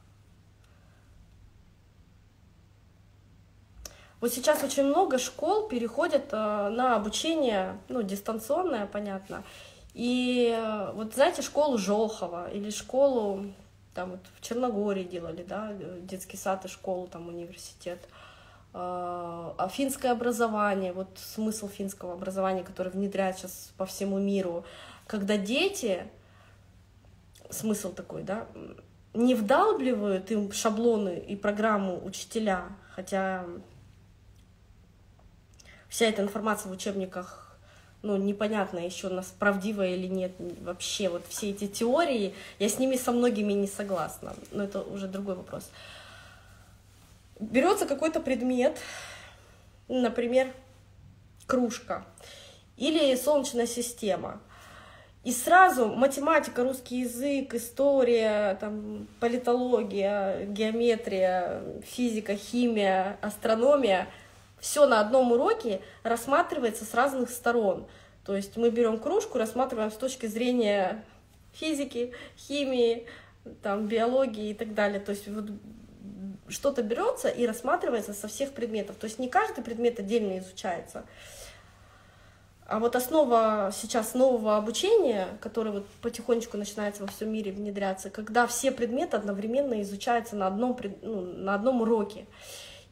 Вот сейчас очень много школ переходят э, на обучение, ну, дистанционное, понятно. И э, вот знаете, школу Жохова или школу там вот в Черногории делали, да, детский сад и школу, там университет. А финское образование, вот смысл финского образования, который внедряют сейчас по всему миру, когда дети, смысл такой, да, не вдалбливают им шаблоны и программу учителя, хотя вся эта информация в учебниках ну, непонятно еще, нас правдивая или нет, вообще вот все эти теории, я с ними со многими не согласна, но это уже другой вопрос. Берется какой-то предмет, например, кружка или солнечная система, и сразу математика, русский язык, история, там, политология, геометрия, физика, химия, астрономия — все на одном уроке рассматривается с разных сторон. То есть мы берем кружку, рассматриваем с точки зрения физики, химии, там, биологии и так далее. То есть вот что-то берется и рассматривается со всех предметов. То есть не каждый предмет отдельно изучается. А вот основа сейчас нового обучения, которое вот потихонечку начинается во всем мире внедряться, когда все предметы одновременно изучаются на одном, ну, на одном уроке.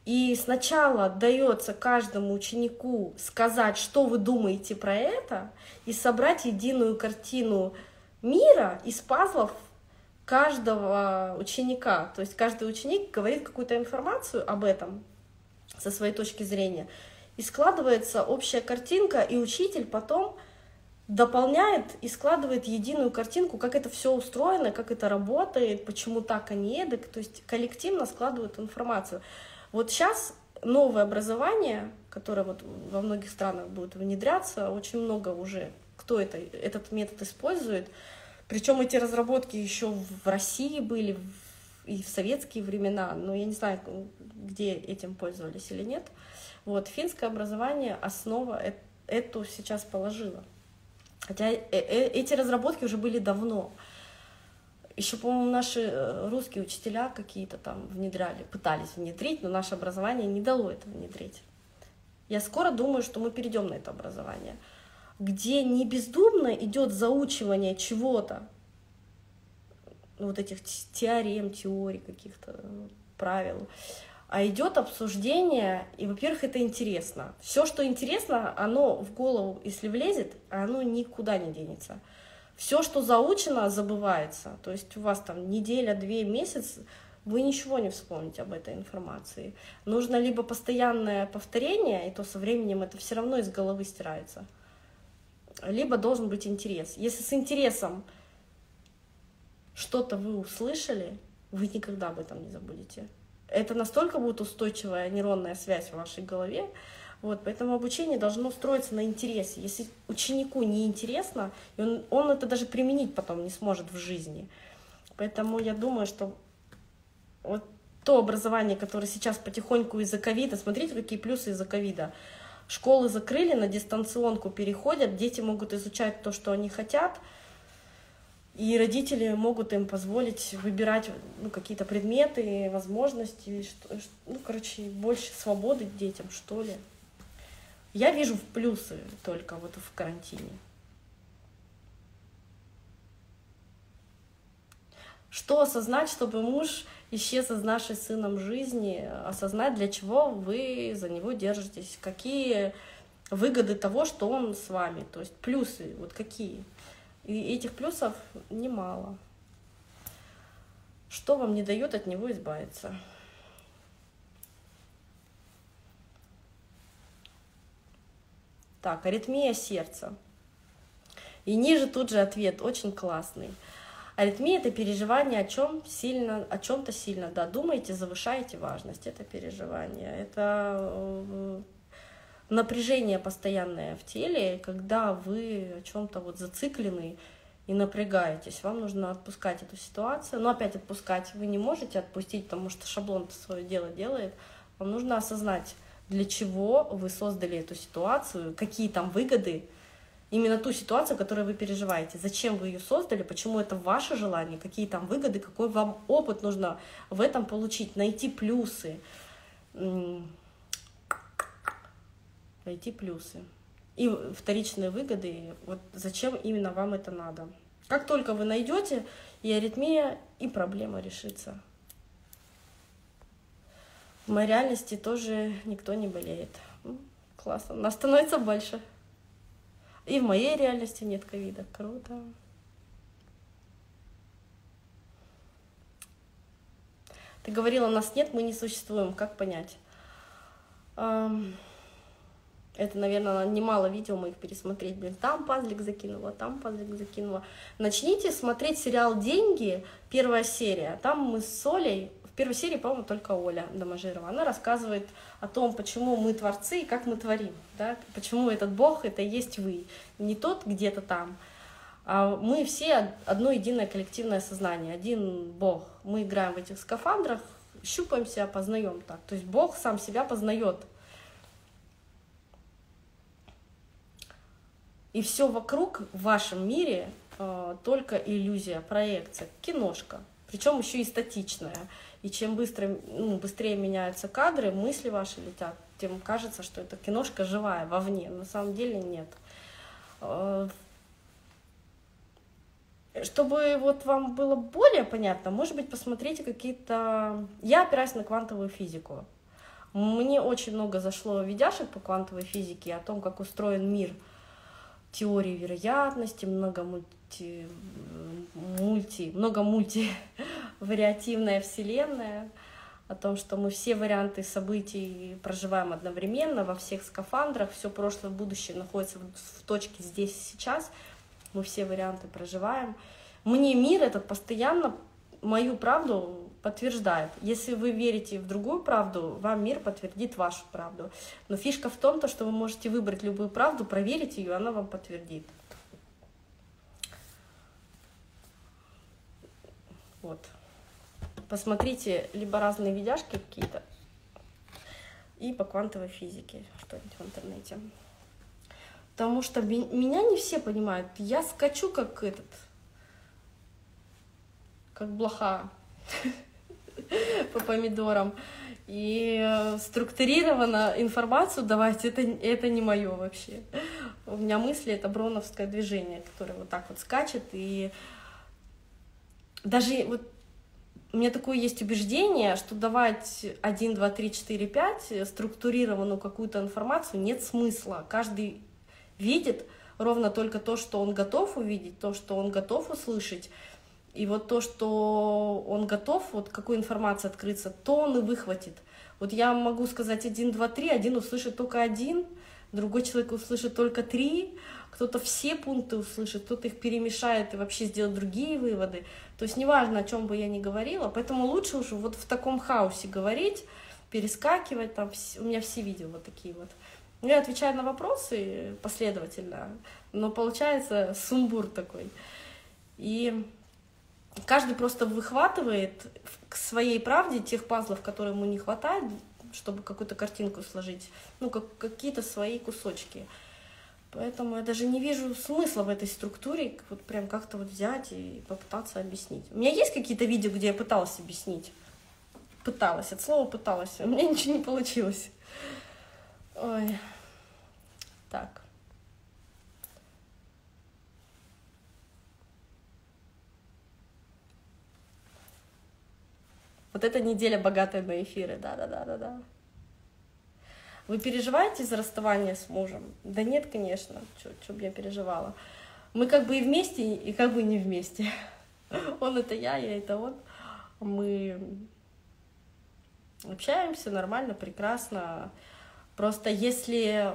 И сначала дается каждому ученику сказать, что вы думаете про это, и собрать единую картину мира из пазлов каждого ученика. То есть каждый ученик говорит какую-то информацию об этом со своей точки зрения. И складывается общая картинка, и учитель потом дополняет и складывает единую картинку, как это все устроено, как это работает, почему так, а не эдак. То есть коллективно складывают информацию. Вот сейчас новое образование, которое вот во многих странах будет внедряться, очень много уже кто это, этот метод использует. Причем эти разработки еще в России были и в советские времена, но я не знаю, где этим пользовались или нет. Вот, финское образование основа эту сейчас положила. Хотя э, э, эти разработки уже были давно. Еще, по-моему, наши э, русские учителя какие-то там внедряли, пытались внедрить, но наше образование не дало это внедрить. Я скоро думаю, что мы перейдем на это образование, где не бездумно идет заучивание чего-то, вот этих теорем, теорий каких-то правил, а идет обсуждение, и, во-первых, это интересно. Все, что интересно, оно в голову, если влезет, оно никуда не денется. Все, что заучено, забывается. То есть у вас там неделя, две, месяц, вы ничего не вспомните об этой информации. Нужно либо постоянное повторение, и то со временем это все равно из головы стирается, либо должен быть интерес. Если с интересом что-то вы услышали, вы никогда об этом не забудете. Это настолько будет устойчивая нейронная связь в вашей голове, вот, поэтому обучение должно строиться на интересе. Если ученику не интересно, он, он это даже применить потом не сможет в жизни. Поэтому я думаю, что вот то образование, которое сейчас потихоньку из-за ковида, смотрите, какие плюсы из-за ковида. Школы закрыли, на дистанционку переходят, дети могут изучать то, что они хотят, и родители могут им позволить выбирать ну, какие-то предметы, возможности, что, ну, короче, больше свободы детям, что ли. Я вижу в плюсы только вот в карантине. Что осознать, чтобы муж исчез из нашей сыном жизни, осознать, для чего вы за него держитесь, какие выгоды того, что он с вами, то есть плюсы, вот какие. И этих плюсов немало. Что вам не дает от него избавиться? Так, аритмия сердца. И ниже тут же ответ, очень классный. Аритмия это переживание о чем сильно, о чем-то сильно, да, думаете, завышаете важность, это переживание, это э, напряжение постоянное в теле, когда вы о чем-то вот зациклены и напрягаетесь, вам нужно отпускать эту ситуацию, но опять отпускать вы не можете отпустить, потому что шаблон свое дело делает, вам нужно осознать, для чего вы создали эту ситуацию, какие там выгоды, именно ту ситуацию, которую вы переживаете, зачем вы ее создали, почему это ваше желание, какие там выгоды, какой вам опыт нужно в этом получить, найти плюсы, найти плюсы и вторичные выгоды, вот зачем именно вам это надо. Как только вы найдете, и аритмия, и проблема решится. В моей реальности тоже никто не болеет. Классно. Нас становится больше. И в моей реальности нет ковида. Круто. Ты говорила, нас нет, мы не существуем. Как понять? Это, наверное, немало видео моих пересмотреть. Блин, там пазлик закинула, там пазлик закинула. Начните смотреть сериал «Деньги», первая серия. Там мы с Солей первой серии, по-моему, только Оля Доможирова. Она рассказывает о том, почему мы творцы и как мы творим. Да? Почему этот Бог — это и есть вы. Не тот где-то там, а мы все одно единое коллективное сознание, один Бог. Мы играем в этих скафандрах, щупаемся, познаем так. То есть Бог сам себя познает. И все вокруг в вашем мире э, только иллюзия, проекция, киношка. Причем еще и статичная. И чем быстро, ну, быстрее меняются кадры, мысли ваши летят, тем кажется, что это киношка живая вовне. На самом деле нет. Э, чтобы вот вам было более понятно, может быть, посмотрите какие-то... Я опираюсь на квантовую физику. Мне очень много зашло видяшек по квантовой физике о том, как устроен мир, теории вероятности, много мульти, мульти, много мульти вариативная вселенная, о том, что мы все варианты событий проживаем одновременно, во всех скафандрах, все прошлое будущее находится в точке здесь и сейчас, мы все варианты проживаем. Мне мир этот постоянно мою правду подтверждает. Если вы верите в другую правду, вам мир подтвердит вашу правду. Но фишка в том, то, что вы можете выбрать любую правду, проверить ее, она вам подтвердит. Вот. Посмотрите либо разные видяшки какие-то, и по квантовой физике что-нибудь в интернете. Потому что меня не все понимают. Я скачу как этот, как блоха по помидорам. И э, структурированно информацию давать, это, это не мое вообще. У меня мысли — это броновское движение, которое вот так вот скачет. И даже вот у меня такое есть убеждение, что давать 1, 2, 3, 4, 5 структурированную какую-то информацию нет смысла. Каждый видит ровно только то, что он готов увидеть, то, что он готов услышать. И вот то, что он готов, вот какой информации открыться, то он и выхватит. Вот я могу сказать один, два, три, один услышит только один, другой человек услышит только три, кто-то все пункты услышит, кто-то их перемешает и вообще сделает другие выводы. То есть неважно, о чем бы я ни говорила, поэтому лучше уже вот в таком хаосе говорить, перескакивать, там у меня все видео вот такие вот. Я отвечаю на вопросы последовательно, но получается сумбур такой. И каждый просто выхватывает к своей правде тех пазлов, которые ему не хватает, чтобы какую-то картинку сложить, ну, как, какие-то свои кусочки. Поэтому я даже не вижу смысла в этой структуре вот прям как-то вот взять и попытаться объяснить. У меня есть какие-то видео, где я пыталась объяснить? Пыталась, от слова пыталась, у меня ничего не получилось. Ой. Так. Вот эта неделя богатая на эфиры, да-да-да-да-да. Вы переживаете за расставание с мужем? Да нет, конечно, что бы я переживала. Мы как бы и вместе, и как бы не вместе. Он это я, я это он. Мы общаемся нормально, прекрасно. Просто если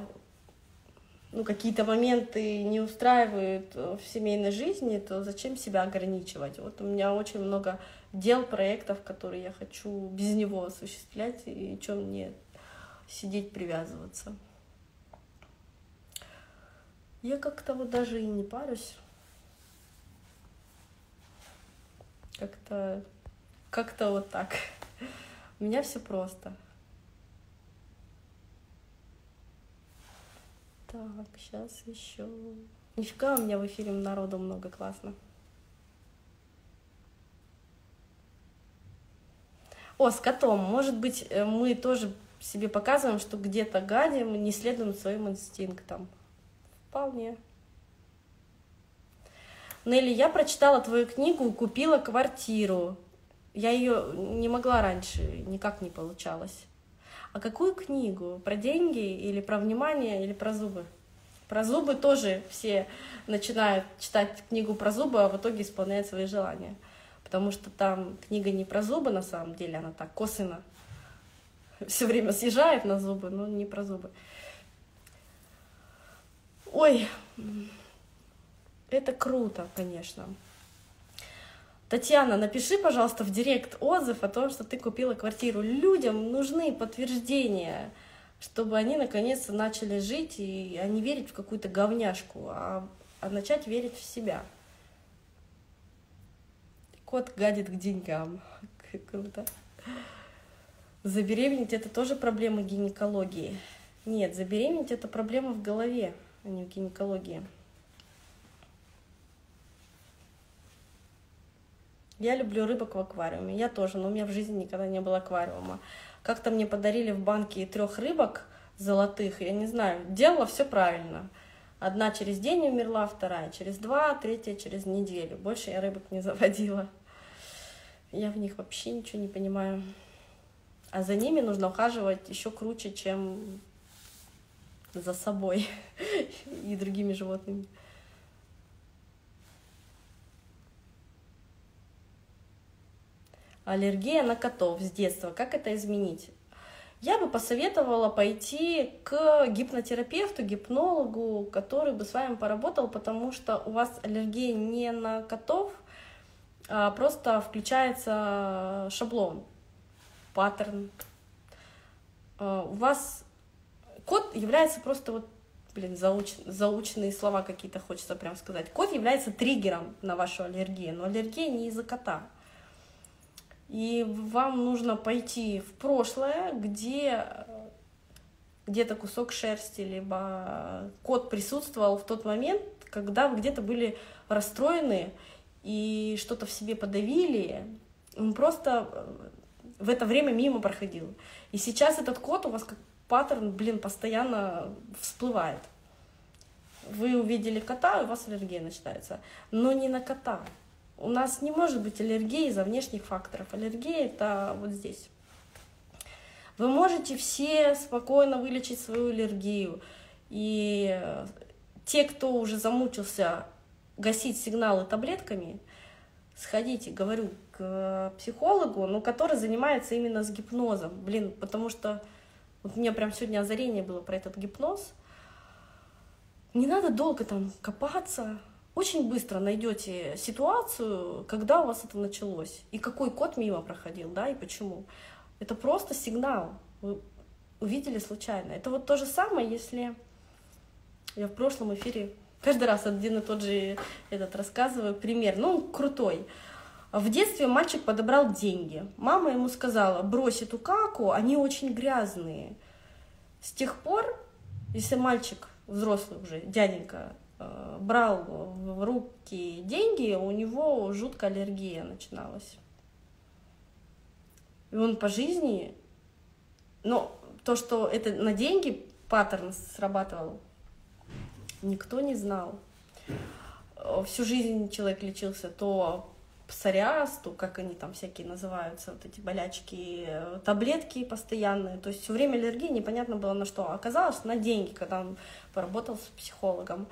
ну, какие-то моменты не устраивают в семейной жизни, то зачем себя ограничивать? Вот у меня очень много дел, проектов, которые я хочу без него осуществлять, и что мне сидеть, привязываться. Я как-то вот даже и не парюсь. Как-то как-то вот так. У меня все просто. Так, сейчас еще. Нифига у меня в эфире народу много, классно. О, с котом. Может быть, э, мы тоже себе показываем, что где-то гадим, не следуем своим инстинктам. Вполне. Нелли, я прочитала твою книгу, купила квартиру. Я ее не могла раньше, никак не получалось. А какую книгу? Про деньги или про внимание или про зубы? Про зубы тоже все начинают читать книгу про зубы, а в итоге исполняют свои желания. Потому что там книга не про зубы на самом деле, она так косвенно все время съезжает на зубы, но не про зубы. Ой, это круто, конечно. Татьяна, напиши, пожалуйста, в директ отзыв о том, что ты купила квартиру. Людям нужны подтверждения, чтобы они наконец-то начали жить и а не верить в какую-то говняшку, а, а начать верить в себя. Кот гадит к деньгам. Круто. Забеременеть это тоже проблема гинекологии. Нет, забеременеть это проблема в голове, а не в гинекологии. Я люблю рыбок в аквариуме. Я тоже, но у меня в жизни никогда не было аквариума. Как-то мне подарили в банке трех рыбок золотых, я не знаю, делала все правильно. Одна через день умерла, вторая через два, третья через неделю. Больше я рыбок не заводила. Я в них вообще ничего не понимаю. А за ними нужно ухаживать еще круче, чем за собой и другими животными. Аллергия на котов с детства. Как это изменить? Я бы посоветовала пойти к гипнотерапевту, гипнологу, который бы с вами поработал, потому что у вас аллергия не на котов, а, просто включается шаблон, паттерн. А, у вас код является просто вот, блин, зауч, заученные слова какие-то хочется прям сказать. Код является триггером на вашу аллергию, но аллергия не из-за кота. И вам нужно пойти в прошлое, где где-то кусок шерсти, либо кот присутствовал в тот момент, когда вы где-то были расстроены и что-то в себе подавили, он просто э, в это время мимо проходил. И сейчас этот кот у вас как паттерн, блин, постоянно всплывает. Вы увидели кота, и у вас аллергия начинается. Но не на кота. У нас не может быть аллергии из-за внешних факторов. Аллергия это вот здесь. Вы можете все спокойно вылечить свою аллергию. И те, кто уже замучился гасить сигналы таблетками, сходите, говорю, к психологу, но который занимается именно с гипнозом. Блин, потому что вот у меня прям сегодня озарение было про этот гипноз. Не надо долго там копаться. Очень быстро найдете ситуацию, когда у вас это началось, и какой код мимо проходил, да, и почему. Это просто сигнал. Вы увидели случайно. Это вот то же самое, если я в прошлом эфире каждый раз один и тот же этот рассказываю пример. Ну, он крутой. В детстве мальчик подобрал деньги. Мама ему сказала, брось эту каку, они очень грязные. С тех пор, если мальчик, взрослый уже, дяденька, брал в руки деньги, у него жуткая аллергия начиналась. И он по жизни, но то, что это на деньги паттерн срабатывал, никто не знал. Всю жизнь человек лечился то псориаз, то как они там всякие называются, вот эти болячки, таблетки постоянные. То есть все время аллергии непонятно было на что. Оказалось, на деньги, когда он поработал с психологом.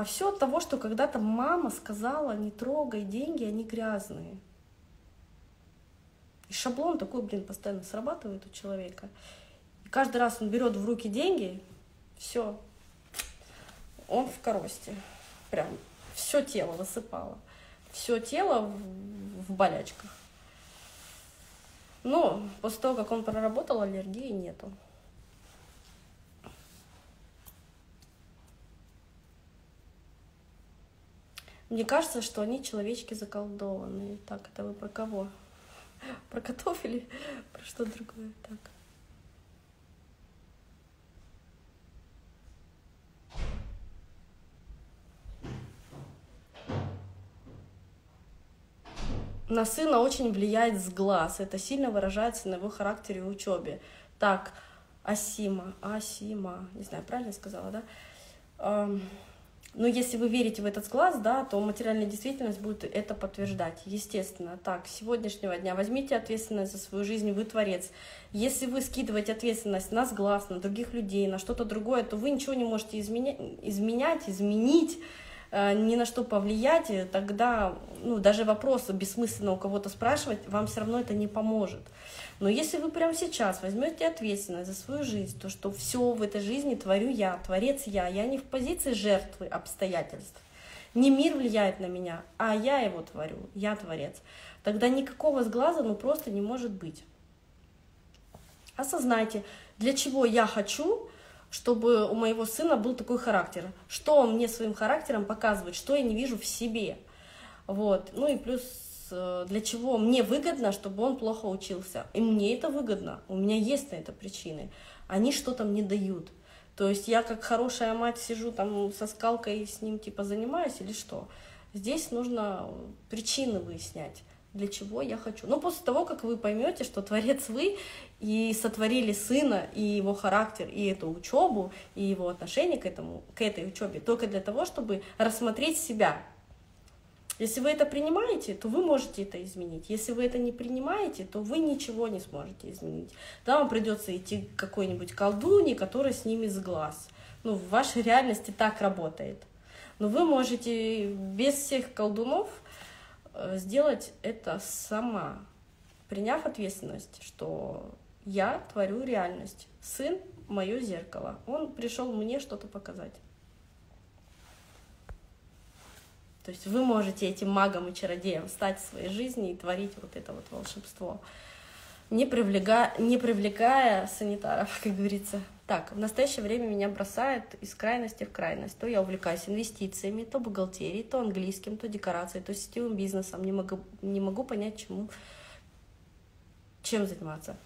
А все от того, что когда-то мама сказала, не трогай деньги, они грязные. И шаблон такой, блин, постоянно срабатывает у человека. И каждый раз он берет в руки деньги, все, он в коросте. Прям все тело высыпало. Все тело в, в болячках. Но после того, как он проработал, аллергии нету. Мне кажется, что они человечки заколдованные. Так, это вы про кого? Про котов или про что другое? Так. На сына очень влияет с глаз. Это сильно выражается на его характере и учебе. Так, Асима, Асима, не знаю, правильно сказала, да? Но если вы верите в этот глаз, да, то материальная действительность будет это подтверждать. Естественно. Так, с сегодняшнего дня возьмите ответственность за свою жизнь, вы творец. Если вы скидываете ответственность на сглаз, на других людей, на что-то другое, то вы ничего не можете изменять, изменять изменить, ни на что повлиять, тогда ну, даже вопросы бессмысленно у кого-то спрашивать, вам все равно это не поможет. Но если вы прямо сейчас возьмете ответственность за свою жизнь, то что все в этой жизни творю я, творец я, я не в позиции жертвы обстоятельств. Не мир влияет на меня, а я его творю, я творец. Тогда никакого сглаза ну просто не может быть. Осознайте, для чего я хочу, чтобы у моего сына был такой характер. Что он мне своим характером показывает, что я не вижу в себе. Вот. Ну и плюс Э, для чего мне выгодно, чтобы он плохо учился. И мне это выгодно, у меня есть на это причины. Они что-то мне дают. То есть я как хорошая мать сижу там со скалкой с ним типа занимаюсь или что. Здесь нужно причины выяснять, для чего я хочу. Но после того, как вы поймете, что творец вы и сотворили сына, и его характер, и эту учебу, и его отношение к, этому, к этой учебе, только для того, чтобы рассмотреть себя, если вы это принимаете, то вы можете это изменить. Если вы это не принимаете, то вы ничего не сможете изменить. Да, вам придется идти к какой-нибудь колдуне, которая снимет с глаз. Ну, в вашей реальности так работает. Но вы можете без всех колдунов сделать это сама, приняв ответственность, что я творю реальность. Сын — мое зеркало. Он пришел мне что-то показать. То есть вы можете этим магом и чародеем стать в своей жизни и творить вот это вот волшебство, не привлекая, не привлекая санитаров, как говорится. Так, в настоящее время меня бросает из крайности в крайность. То я увлекаюсь инвестициями, то бухгалтерией, то английским, то декорацией, то сетевым бизнесом. Не могу, не могу понять, чему, чем заниматься.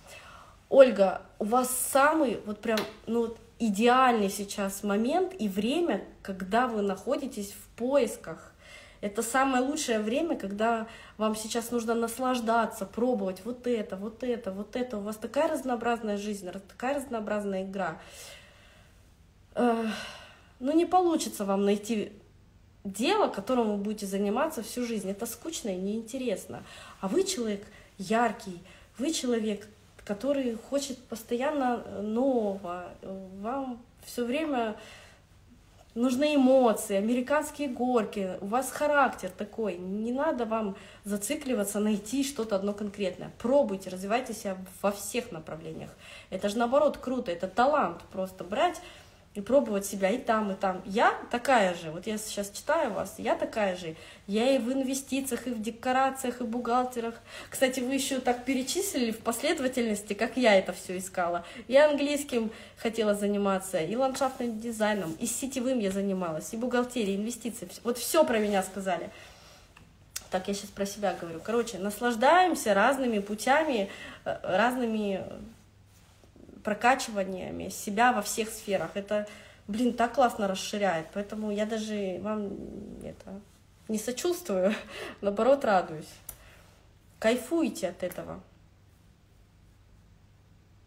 Ольга, у вас самый вот прям, ну вот идеальный сейчас момент и время, когда вы находитесь в поисках это самое лучшее время, когда вам сейчас нужно наслаждаться, пробовать вот это, вот это, вот это. У вас такая разнообразная жизнь, такая разнообразная игра. Ну, не получится вам найти дело, которым вы будете заниматься всю жизнь. Это скучно и неинтересно. А вы человек яркий, вы человек, который хочет постоянно нового. Вам все время нужны эмоции, американские горки, у вас характер такой, не надо вам зацикливаться, найти что-то одно конкретное. Пробуйте, развивайте себя во всех направлениях. Это же наоборот круто, это талант просто брать и пробовать себя и там, и там. Я такая же, вот я сейчас читаю вас, я такая же. Я и в инвестициях, и в декорациях, и бухгалтерах. Кстати, вы еще так перечислили в последовательности, как я это все искала. Я английским хотела заниматься, и ландшафтным дизайном, и сетевым я занималась, и бухгалтерией, инвестиции. Вот все про меня сказали. Так, я сейчас про себя говорю. Короче, наслаждаемся разными путями, э, разными прокачиваниями себя во всех сферах. Это, блин, так классно расширяет. Поэтому я даже вам это не сочувствую, наоборот, радуюсь. Кайфуйте от этого.